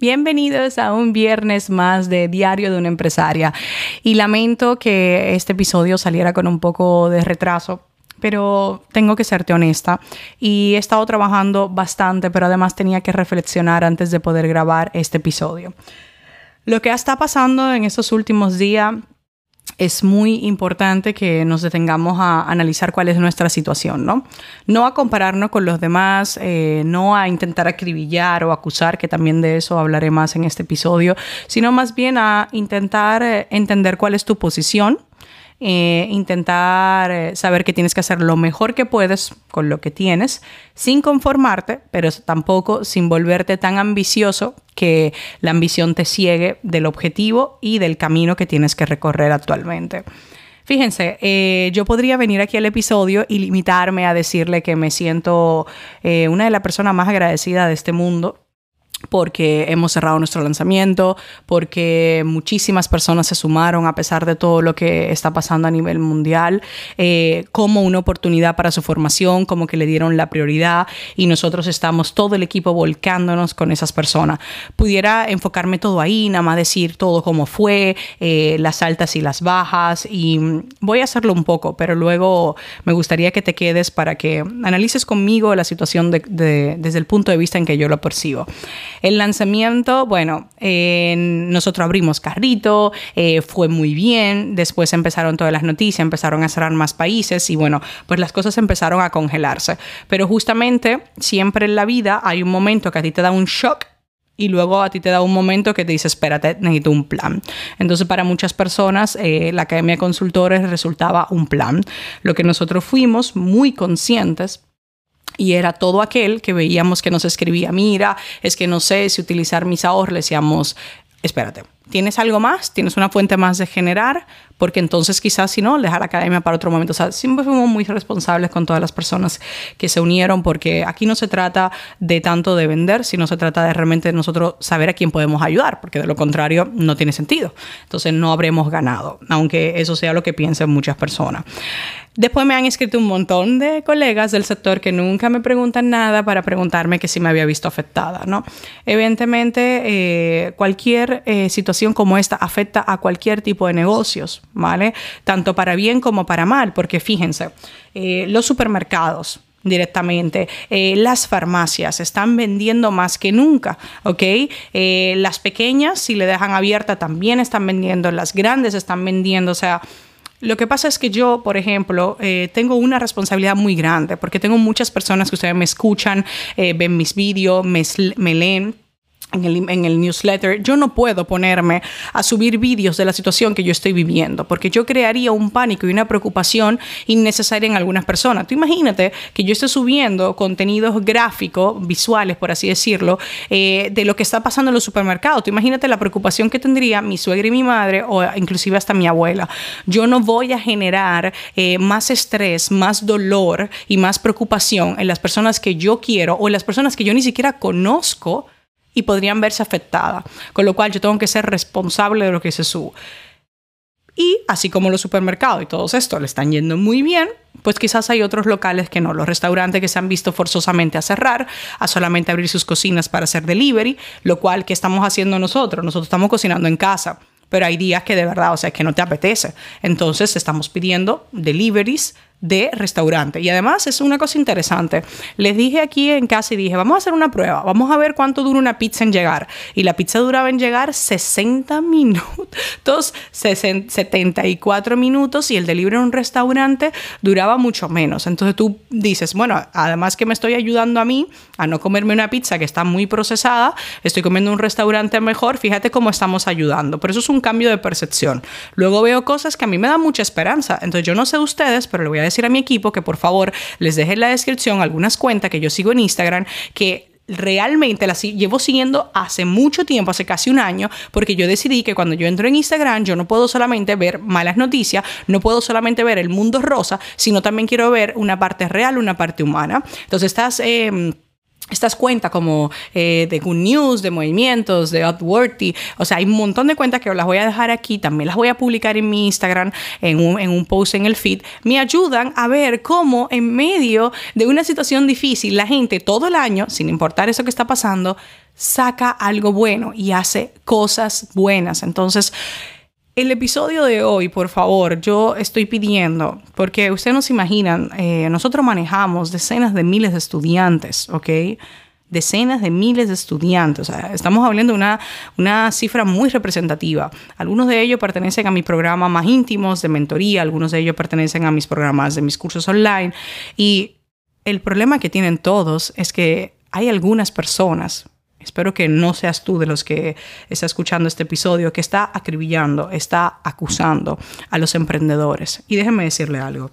Bienvenidos a un viernes más de Diario de una empresaria. Y lamento que este episodio saliera con un poco de retraso, pero tengo que serte honesta. Y he estado trabajando bastante, pero además tenía que reflexionar antes de poder grabar este episodio. Lo que está pasando en estos últimos días es muy importante que nos detengamos a analizar cuál es nuestra situación, ¿no? No a compararnos con los demás, eh, no a intentar acribillar o acusar, que también de eso hablaré más en este episodio, sino más bien a intentar eh, entender cuál es tu posición eh, intentar eh, saber que tienes que hacer lo mejor que puedes con lo que tienes, sin conformarte, pero tampoco sin volverte tan ambicioso que la ambición te ciegue del objetivo y del camino que tienes que recorrer actualmente. Fíjense, eh, yo podría venir aquí al episodio y limitarme a decirle que me siento una de las personas más agradecidas de este mundo porque hemos cerrado nuestro lanzamiento, porque muchísimas personas se sumaron a pesar de todo lo que está pasando a nivel mundial, eh, como una oportunidad para su formación, como que le dieron la prioridad y nosotros estamos todo el equipo volcándonos con esas personas. Pudiera enfocarme todo ahí, nada más decir todo cómo fue, eh, las altas y las bajas y voy a hacerlo un poco, pero luego me gustaría que te quedes para que analices conmigo la situación desde el punto de vista en que yo lo percibo. El lanzamiento, bueno, nosotros abrimos carrito, eh, fue muy bien, después empezaron todas las noticias, empezaron a cerrar más países y bueno, pues las cosas empezaron a congelarse. Pero justamente siempre en la vida hay un momento que a ti te da un shock y luego a ti te da un momento que te dice, espérate, necesito un plan. Entonces, para muchas personas, eh, la Academia de Consultores resultaba un plan. Lo que nosotros fuimos muy conscientes y era todo aquel que veíamos que nos escribía, mira, es que no sé si utilizar mis ahorros, le decíamos, espérate, ¿tienes algo más? ¿Tienes una fuente más de generar? Porque entonces quizás si no, dejar la academia para otro momento. O sea, siempre fuimos muy responsables con todas las personas que se unieron porque aquí no se trata de tanto de vender, sino se trata de realmente nosotros saber a quién podemos ayudar, porque de lo contrario no tiene sentido. Entonces no habremos ganado, aunque eso sea lo que piensen muchas personas. Después me han escrito un montón de colegas del sector que nunca me preguntan nada para preguntarme que si me había visto afectada, ¿no? Evidentemente, eh, cualquier eh, situación como esta afecta a cualquier tipo de negocios, ¿vale? Tanto para bien como para mal, porque fíjense, eh, los supermercados, directamente. las farmacias están vendiendo más que nunca, ¿ok? las pequeñas, si le dejan abierta, también están vendiendo, las grandes están vendiendo, o sea, lo que pasa es que yo, por ejemplo, eh, tengo una responsabilidad muy grande porque tengo muchas personas que ustedes me escuchan, eh, ven mis vídeos, me, me leen en el, newsletter, yo no puedo ponerme a subir vídeos de la situación que yo estoy viviendo, porque yo crearía un pánico y una preocupación innecesaria en algunas personas. Tú imagínate que yo esté subiendo contenidos gráficos, visuales, por así decirlo, eh, de lo que está pasando en los supermercados. Tú imagínate la preocupación que tendría mi suegra y mi madre, o inclusive hasta mi abuela. Yo no voy a generar eh, más estrés, más dolor y más preocupación en las personas que yo quiero o en las personas que yo ni siquiera conozco y podrían verse afectadas. Con lo cual yo tengo que ser responsable de lo que se sube. Y así como los supermercados y todos esto le están yendo muy bien, pues quizás hay otros locales que no. Los restaurantes que se han visto forzosamente a cerrar, a solamente abrir sus cocinas para hacer delivery, lo cual, ¿qué estamos haciendo nosotros? Nosotros estamos cocinando en casa, pero hay días que de verdad, o sea, que no te apetece. Entonces estamos pidiendo deliveries de restaurante. Y además es una cosa interesante. Les dije aquí en casa y dije, vamos a hacer una prueba, vamos a ver cuánto dura una pizza en llegar. Y la pizza duraba en llegar 60 minutos, 74 minutos y el delivery en un restaurante duraba mucho menos. Entonces tú dices, bueno, además que me estoy ayudando a mí a no comerme una pizza que está muy procesada, estoy comiendo un restaurante mejor, fíjate cómo estamos ayudando. Pero eso es un cambio de percepción. Luego veo cosas que a mí me dan mucha esperanza. Entonces yo no sé ustedes, pero le voy a decir a mi equipo que por favor les deje en la descripción algunas cuentas que yo sigo en Instagram que realmente las llevo siguiendo hace mucho tiempo, hace casi un año, porque yo decidí que cuando yo entro en Instagram, yo no puedo solamente ver malas noticias, no puedo solamente ver el mundo rosa, sino también quiero ver una parte real, una parte humana. Entonces estás... Eh, estas cuentas como eh, de Good News, de Movimientos, de Upworthy, o sea, hay un montón de cuentas que las voy a dejar aquí, también las voy a publicar en mi Instagram, en un, en un post en el feed, me ayudan a ver cómo en medio de una situación difícil la gente todo el año, sin importar eso que está pasando, saca algo bueno y hace cosas buenas. Entonces, el episodio de hoy, por favor, yo estoy pidiendo, porque ustedes no se imaginan, eh, nosotros manejamos decenas de miles de estudiantes, ¿ok? Decenas de miles de estudiantes. Estamos hablando de una, una cifra muy representativa. Algunos de ellos pertenecen a mis programas más íntimos de mentoría, algunos de ellos pertenecen a mis programas de mis cursos online. Y el problema que tienen todos es que hay algunas personas, espero que no seas tú de los que está escuchando este episodio, que está acribillando, está acusando a los emprendedores. Y déjenme decirle algo.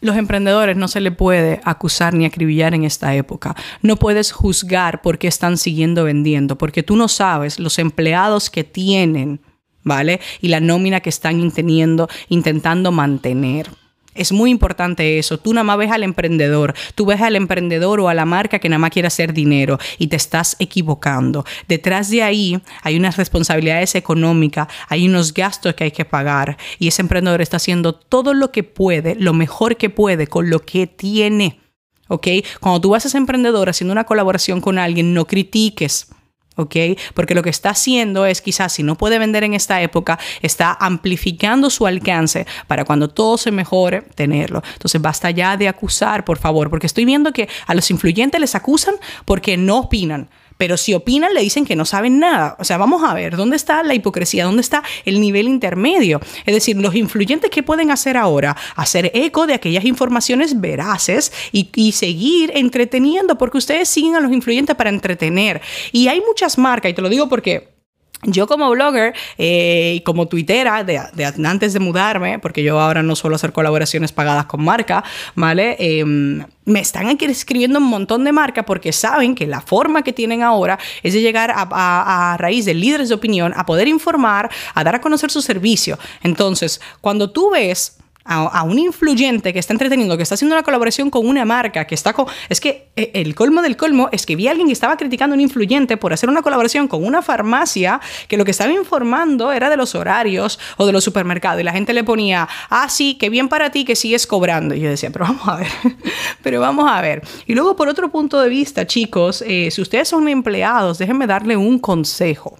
Los emprendedores no se le puede acusar ni acribillar en esta época. No puedes juzgar por qué están siguiendo vendiendo, porque tú no sabes los empleados que tienen, ¿vale? Y la nómina que están intentando mantener. Es muy importante eso. Tú nada más ves al emprendedor, tú ves al emprendedor o a la marca que nada más quiere hacer dinero y te estás equivocando. Detrás de ahí hay unas responsabilidades económicas, hay unos gastos que hay que pagar y ese emprendedor está haciendo todo lo que puede, lo mejor que puede con lo que tiene. ¿Ok? Cuando tú vas a ser emprendedor haciendo una colaboración con alguien, no critiques ¿ok? Porque lo que está haciendo es quizás si no puede vender en esta época, está amplificando su alcance para cuando todo se mejore, tenerlo. Entonces basta ya de acusar, por favor, porque estoy viendo que a los influyentes les acusan porque no opinan. Pero si opinan, le dicen que no saben nada. O sea, vamos a ver, ¿dónde está la hipocresía? ¿Dónde está el nivel intermedio? Es decir, los influyentes, ¿qué pueden hacer ahora? Hacer eco de aquellas informaciones veraces y, y seguir entreteniendo, porque ustedes siguen a los influyentes para entretener. Y hay muchas marcas, y te lo digo porque yo como blogger eh, y como tuitera de, antes de mudarme, porque yo ahora no suelo hacer colaboraciones pagadas con marca, ¿vale? Em, me están aquí escribiendo un montón de marcas porque saben que la forma que tienen ahora es de llegar a, a, raíz de líderes de opinión, a poder informar, a dar a conocer su servicio. Entonces, cuando tú ves a, un influyente que está entreteniendo, que está haciendo una colaboración con una marca, que está con... Es que eh, el colmo del colmo es que vi a alguien que estaba criticando a un influyente por hacer una colaboración con una farmacia que lo que estaba informando era de los horarios o de los supermercados y la gente le ponía, ah, sí, qué bien para ti que sigues cobrando. Y yo decía, pero vamos a ver, pero vamos a ver. Y luego por otro punto de vista, chicos, eh, si ustedes son empleados, déjenme darle un consejo.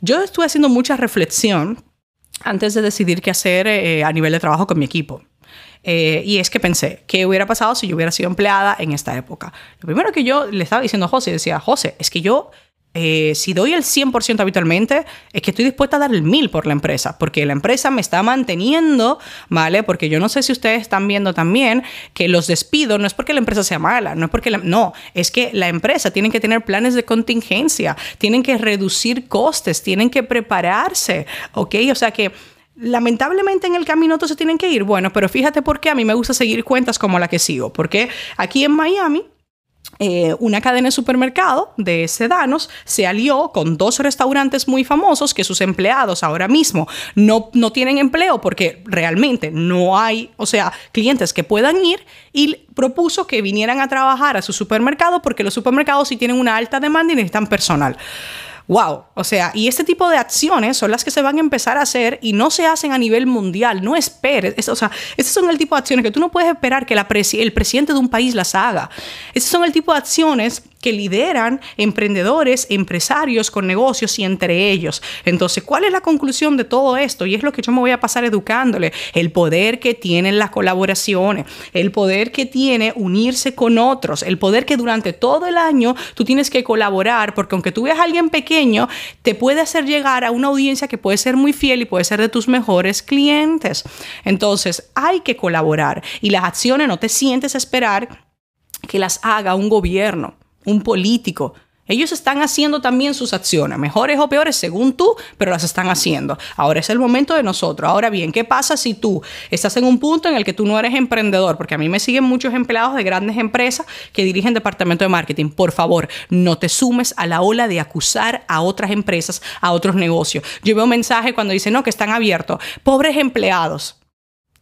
Yo estuve haciendo mucha reflexión antes de decidir qué hacer eh, a nivel de trabajo con mi equipo. Eh, y es que pensé, ¿qué hubiera pasado si yo hubiera sido empleada en esta época? Lo primero que yo le estaba diciendo a José, decía, José, es que yo eh, si doy el 100% habitualmente, es que estoy dispuesta a dar el 1000 por la empresa, porque la empresa me está manteniendo, ¿vale? Porque yo no sé si ustedes están viendo también que los despidos no es porque la empresa sea mala, no es porque no, es que la empresa tiene que tener planes de contingencia, tienen que reducir costes, tienen que prepararse, ¿ok? O sea que lamentablemente en el camino todos se tienen que ir. Bueno, pero fíjate por qué a mí me gusta seguir cuentas como la que sigo, porque aquí en Miami eh, una cadena de supermercado de sedanos se alió con dos restaurantes muy famosos que sus empleados ahora mismo no, no tienen empleo porque realmente no hay, o sea, clientes que puedan ir y propuso que vinieran a trabajar a su supermercado porque los supermercados sí tienen una alta demanda y necesitan personal wow, o sea, y este tipo de acciones son las que se van a empezar a hacer y no se hacen a nivel mundial, no esperes, o sea, estos son el tipo de acciones que tú no puedes esperar que el presidente de un país las haga. Estos son el tipo de acciones que lideran emprendedores, empresarios con negocios y entre ellos. Entonces, ¿cuál es la conclusión de todo esto? Y es lo que yo me voy a pasar educándole. El poder que tienen las colaboraciones, el poder que tiene unirse con otros, el poder que durante todo el año tú tienes que colaborar, porque aunque tú veas a alguien pequeño, te puede hacer llegar a una audiencia que puede ser muy fiel y puede ser de tus mejores clientes. Entonces, hay que colaborar y las acciones no te sientes esperar que las haga un gobierno un político. Ellos están haciendo también sus acciones, mejores o peores según tú, pero las están haciendo. Ahora es el momento de nosotros. Ahora bien, ¿qué pasa si tú estás en un punto en el que tú no eres emprendedor? Porque a mí me siguen muchos empleados de grandes empresas que dirigen departamento de marketing. Por favor, no te sumes a la ola de acusar a otras empresas, a otros negocios. Yo veo un mensaje cuando dicen, no, que están abiertos. Pobres empleados.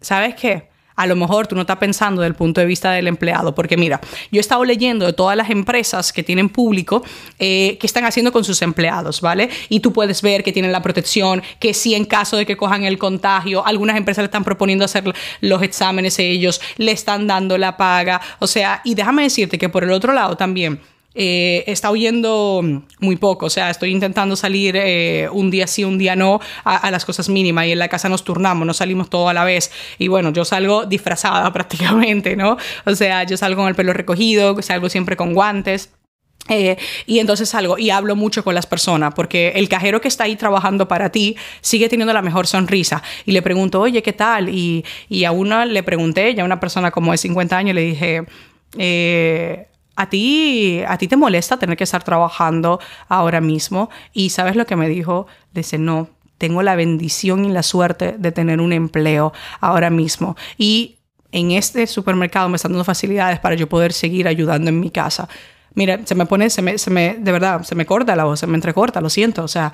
¿Sabes qué? A lo mejor tú no estás pensando desde el punto de vista del empleado, porque mira, yo he estado leyendo de todas las empresas que tienen público eh, que están haciendo con sus empleados, ¿vale? Y tú puedes ver que tienen la protección, que si en caso de que cojan el contagio, algunas empresas le están proponiendo hacer los exámenes ellos, le están dando la paga, o sea, y déjame decirte que por el otro lado también, eh, está oyendo muy poco, o sea, estoy intentando salir eh, un día sí, un día no a, las cosas mínimas y en la casa nos turnamos, no salimos todo a la vez y bueno, yo salgo disfrazada prácticamente, ¿no? O sea, yo salgo con el pelo recogido, salgo siempre con guantes. Eh, y entonces salgo y hablo mucho con las personas porque el cajero que está ahí trabajando para ti sigue teniendo la mejor sonrisa y le pregunto, oye, ¿qué tal? Y, y a una le pregunté, ya una persona como de 50 años, le dije, eh, a ti, a ti te molesta tener que estar trabajando ahora mismo. Y sabes lo que me dijo, dice, no, tengo la bendición y la suerte de tener un empleo ahora mismo. Y en este supermercado me están dando facilidades para yo poder seguir ayudando en mi casa. Mira, se me pone, se me, se me, de verdad, se me corta la voz, se me entrecorta, lo siento. O sea,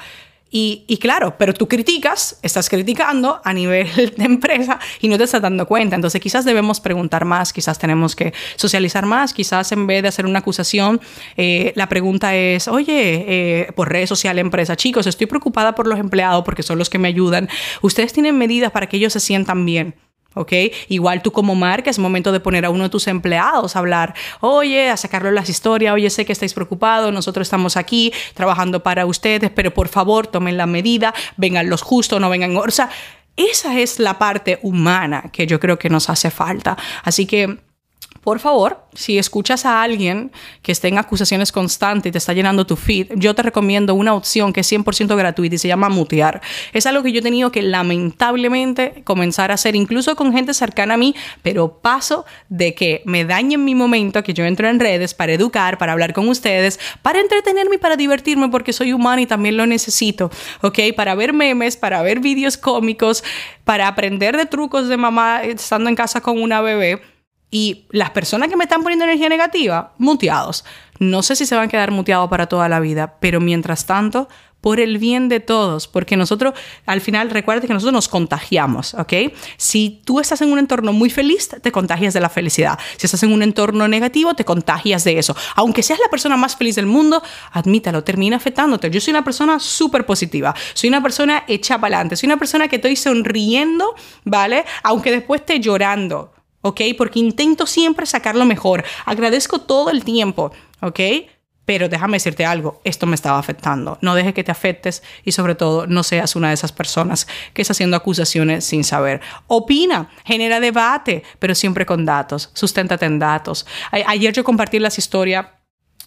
y, claro, pero tú criticas, estás criticando a nivel de empresa y no te estás dando cuenta. Entonces quizás debemos preguntar más, quizás tenemos que socializar más, quizás en vez de hacer una acusación, eh, la pregunta es, oye, eh, por redes sociales, empresa, chicos, estoy preocupada por los empleados porque son los que me ayudan. Ustedes tienen medidas para que ellos se sientan bien. ¿Ok? Igual tú como marca es momento de poner a uno de tus empleados a hablar, oye, a sacarle las historias, oye, sé que estáis preocupados, nosotros estamos aquí trabajando para ustedes, pero por favor tomen la medida, vengan los justos, no vengan... O esa es la parte humana que yo creo que nos hace falta. Así que por favor, si escuchas a alguien que esté en acusaciones constantes y te está llenando tu feed, yo te recomiendo una opción que es 100% gratuita y se llama mutear. Es algo que yo he tenido que lamentablemente comenzar a hacer, incluso con gente cercana a mí, pero paso de que me dañen mi momento, que yo entro en redes para educar, para hablar con ustedes, para entretenerme y para divertirme, porque soy humana y también lo necesito, ¿ok? Para ver memes, para ver vídeos cómicos, para aprender de trucos de mamá estando en casa con una bebé y las personas que me están poniendo energía negativa, muteados. No sé si se van a quedar muteados para toda la vida, pero mientras tanto, por el bien de todos, porque nosotros, al final, recuerda que nosotros nos contagiamos, ¿ok? Si tú estás en un entorno muy feliz, te contagias de la felicidad. Si estás en un entorno negativo, te contagias de eso. Aunque seas la persona más feliz del mundo, admítalo, termina afectándote. Yo soy una persona súper positiva, soy una persona hecha para adelante, soy una persona que estoy sonriendo, ¿vale? Aunque después esté llorando. ¿Ok? Porque intento siempre sacar lo mejor. Agradezco todo el tiempo, ¿ok? Pero déjame decirte algo, esto me estaba afectando. No dejes que te afectes y sobre todo no seas una de esas personas que está haciendo acusaciones sin saber. Opina, genera debate, pero siempre con datos. Susténtate en datos. ayer yo compartí las historias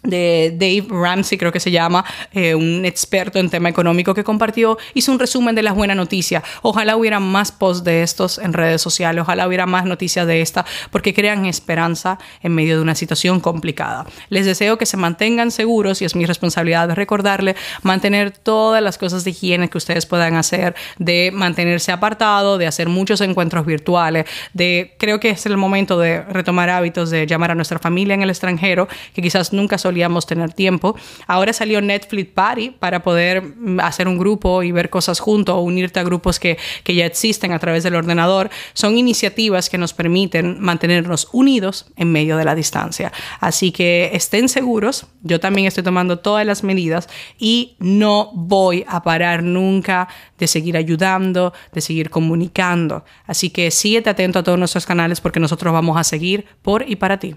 de Dave Ramsey, creo que se llama, eh, un experto en tema económico que compartió, hizo un resumen de las buenas noticias. Ojalá hubiera más posts de estos en redes sociales, ojalá hubiera más noticias de esta, porque crean esperanza en medio de una situación complicada. Les deseo que se mantengan seguros y es mi responsabilidad recordarle mantener todas las cosas de higiene que ustedes puedan hacer, de mantenerse apartado, de hacer muchos encuentros virtuales, de creo que es el momento de retomar hábitos, de llamar a nuestra familia en el extranjero, que quizás nunca solíamos tener tiempo. Ahora salió Netflix Party para poder mm, hacer un grupo y ver cosas juntos o unirte a grupos que, que ya existen a través del ordenador. Son iniciativas que nos permiten mantenernos unidos en medio de la distancia. Así que estén seguros, yo también estoy tomando todas las medidas y no voy a parar nunca de seguir ayudando, de seguir comunicando. Así que síguete atento a todos nuestros canales porque nosotros vamos a seguir por y para ti.